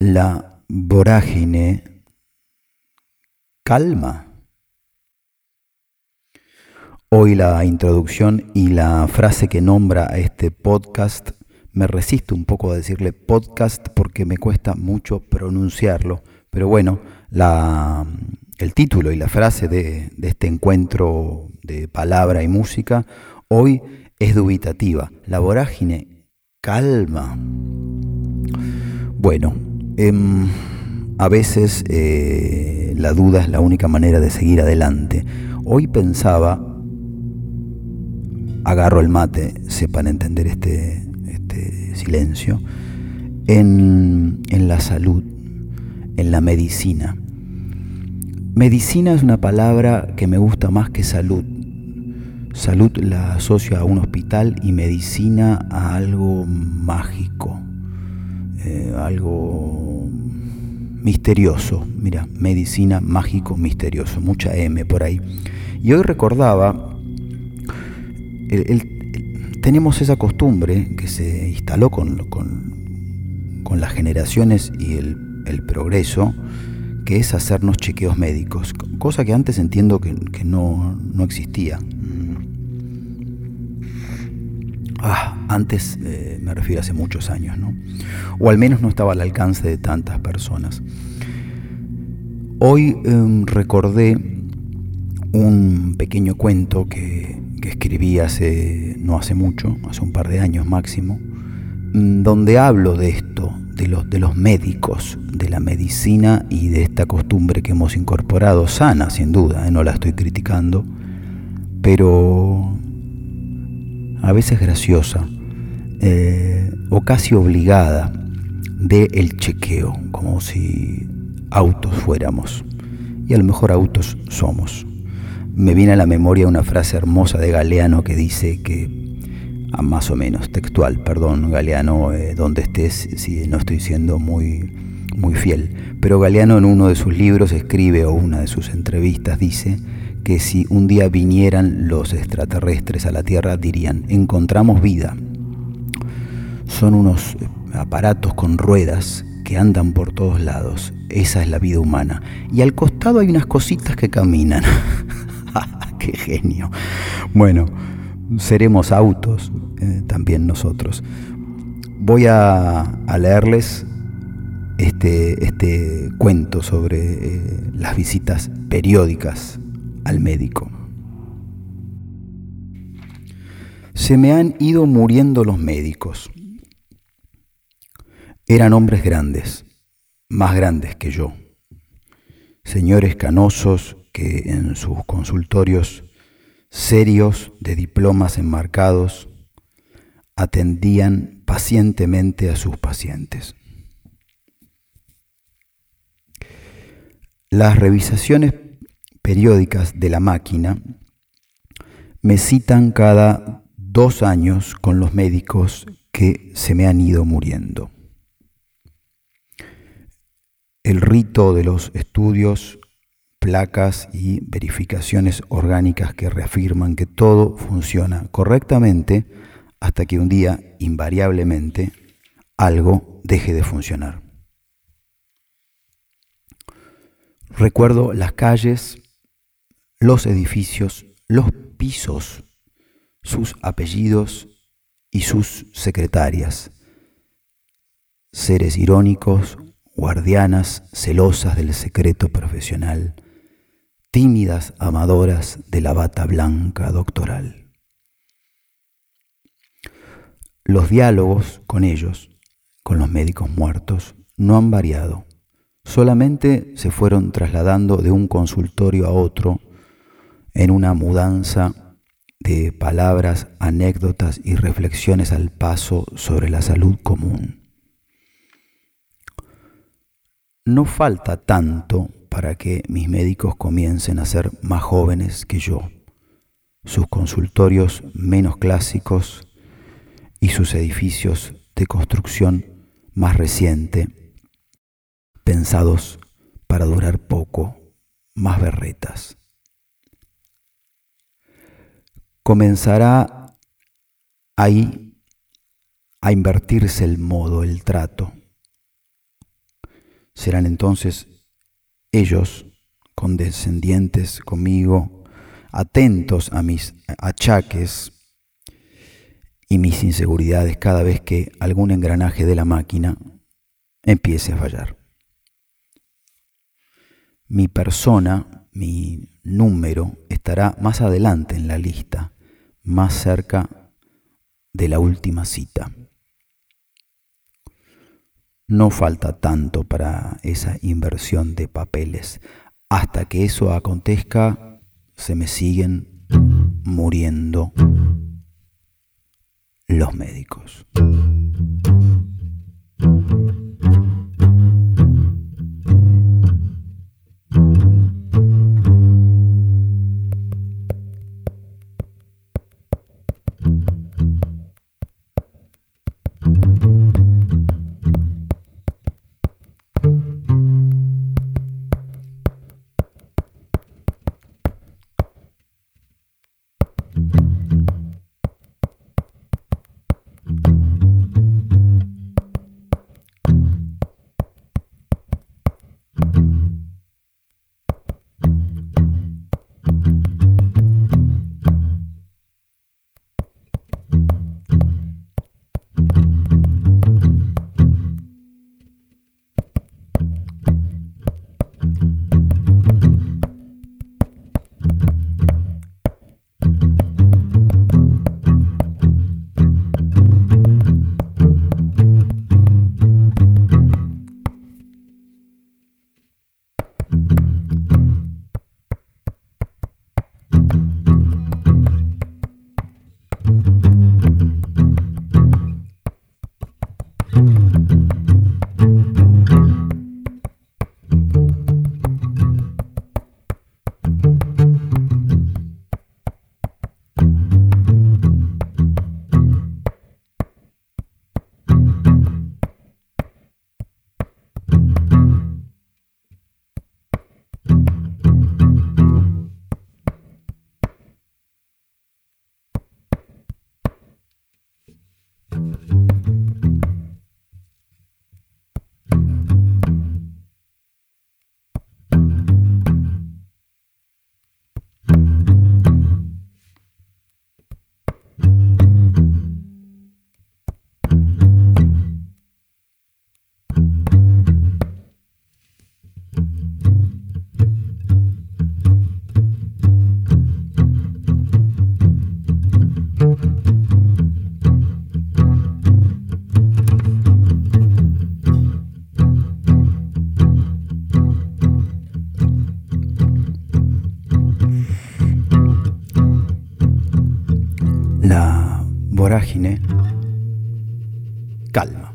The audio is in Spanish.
la vorágine calma. Hoy la introducción y la frase que nombra a este podcast, me resisto un poco a decirle podcast porque me cuesta mucho pronunciarlo, pero bueno, el título y la frase de este encuentro de palabra y música hoy es dubitativa. La vorágine calma. Bueno, em, a veces eh, la duda es la única manera de seguir adelante. Hoy pensaba, agarro el mate, sepan entender este, este silencio, en, la salud, en la medicina. Medicina es una palabra que me gusta más que salud. Salud la asocio a un hospital y medicina a algo mágico, eh, algo misterioso. Mira, medicina mágico misterioso, mucha M por ahí. Y hoy recordaba, tenemos esa costumbre que se instaló con, con, las generaciones y el, el progreso, que es hacernos chequeos médicos, cosa que antes entiendo que, no, existía. Ah, antes eh, me refiero hace muchos años, ¿no? O al menos no estaba al alcance de tantas personas. Hoy em, recordé un pequeño cuento que, escribí hace, no hace mucho, hace un par de años máximo, mm, donde hablo de esto, de los, de los médicos, de la medicina y de esta costumbre que hemos incorporado, sana sin duda, ¿eh? no la estoy criticando, pero a veces graciosa eh, o casi obligada de el chequeo, como si autos fuéramos, y a lo mejor autos somos. Me viene a la memoria una frase hermosa de Galeano que dice que más o menos textual, perdón Galeano, eh, donde estés, si no estoy siendo muy, muy fiel. Pero Galeano en uno de sus libros escribe o una de sus entrevistas dice que si un día vinieran los extraterrestres a la Tierra dirían, encontramos vida. Son unos aparatos con ruedas que andan por todos lados. Esa es la vida humana. Y al costado hay unas cositas que caminan. ¡Qué genio! Bueno, seremos autos eh, también nosotros. Voy a, leerles este, este, cuento sobre eh, las visitas periódicas al médico. Se me han ido muriendo los médicos. Eran hombres grandes, más grandes que yo, señores canosos que en sus consultorios serios de diplomas enmarcados, atendían pacientemente a sus pacientes. Las revisaciones periódicas de la máquina me citan cada dos años con los médicos que se me han ido muriendo. El rito de los estudios placas y verificaciones orgánicas que reafirman que todo funciona correctamente hasta que un día, invariablemente, algo deje de funcionar. Recuerdo las calles, los edificios, los pisos, sus apellidos y sus secretarias, seres irónicos, guardianas celosas del secreto profesional, tímidas amadoras de la bata blanca doctoral. Los diálogos con ellos, con los médicos muertos, no han variado, solamente se fueron trasladando de un consultorio a otro en una mudanza de palabras, anécdotas y reflexiones al paso sobre la salud común. No falta tanto para que mis médicos comiencen a ser más jóvenes que yo, sus consultorios menos clásicos y sus edificios de construcción más reciente, pensados para durar poco, más berretas. Comenzará ahí a invertirse el modo, el trato Serán entonces ellos condescendientes conmigo, atentos a mis achaques y mis inseguridades cada vez que algún engranaje de la máquina empiece a fallar. Mi persona, mi número, estará más adelante en la lista, más cerca de la última cita. No falta tanto para esa inversión de papeles. Hasta que eso acontezca, se me siguen muriendo los médicos. Vorágine calma.